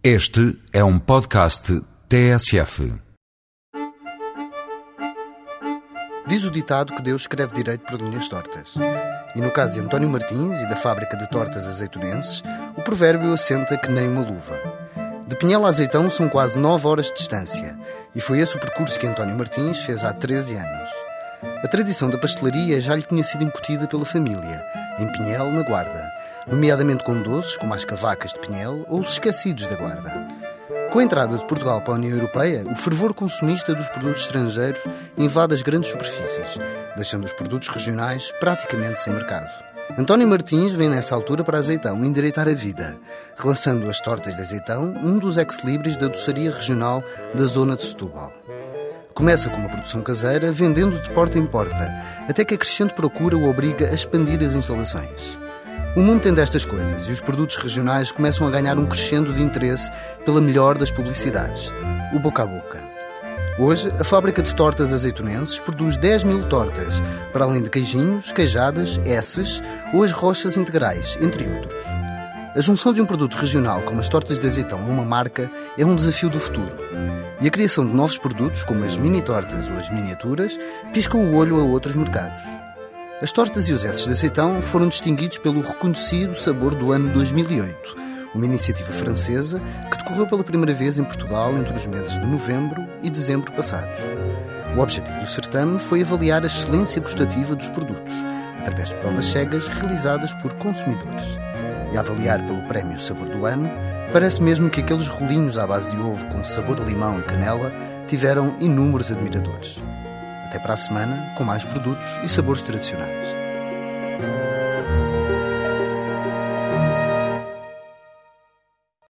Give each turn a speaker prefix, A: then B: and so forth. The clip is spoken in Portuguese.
A: Este é um podcast TSF.
B: Diz o ditado que Deus escreve direito por linhas tortas. E no caso de António Martins e da fábrica de tortas azeitonenses, o provérbio assenta que nem uma luva. De Pinhel a Azeitão são quase 9 horas de distância, e foi esse o percurso que António Martins fez há 13 anos. A tradição da pastelaria já lhe tinha sido incutida pela família, em Pinhel, na Guarda, nomeadamente com doces como as cavacas de Pinhel ou os esquecidos da Guarda. Com a entrada de Portugal para a União Europeia, o fervor consumista dos produtos estrangeiros invade as grandes superfícies, deixando os produtos regionais praticamente sem mercado. António Martins vem nessa altura para Azeitão endireitar a vida, relançando as tortas de azeitão, um dos ex-libris da doçaria regional da zona de Setúbal. Começa com uma produção caseira, vendendo de porta em porta, até que a crescente procura o obriga a expandir as instalações. O mundo tem destas coisas e os produtos regionais começam a ganhar um crescendo de interesse pela melhor das publicidades, o boca a boca. Hoje, a fábrica de tortas azeitonenses produz 10 mil tortas, para além de queijinhos, queijadas, esses ou as rochas integrais, entre outros. A junção de um produto regional como as tortas de azeitão a uma marca é um desafio do futuro. E a criação de novos produtos, como as mini-tortas ou as miniaturas, piscam o olho a outros mercados. As tortas e os esses de azeitão foram distinguidos pelo reconhecido sabor do ano 2008, uma iniciativa francesa que decorreu pela primeira vez em Portugal entre os meses de novembro e dezembro passados. O objetivo do certame foi avaliar a excelência gustativa dos produtos, através de provas cegas realizadas por consumidores. E a avaliar pelo prémio Sabor do Ano, parece mesmo que aqueles rolinhos à base de ovo com sabor de limão e canela tiveram inúmeros admiradores. Até para a semana, com mais produtos e sabores tradicionais.